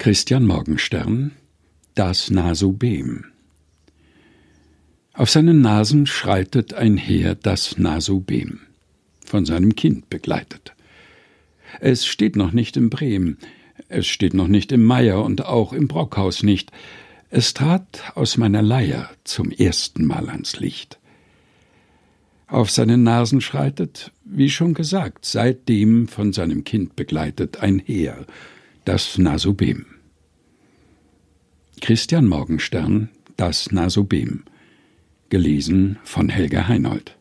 Christian Morgenstern Das Nasubem Auf seinen Nasen schreitet ein Heer das Nasubem, von seinem Kind begleitet. Es steht noch nicht im Bremen, es steht noch nicht im Meier und auch im Brockhaus nicht. Es trat aus meiner Leier zum ersten Mal ans Licht. Auf seinen Nasen schreitet, wie schon gesagt, seitdem von seinem Kind begleitet ein Heer, das Nasubem. Christian Morgenstern Das Nasubem. Gelesen von Helga Heinold.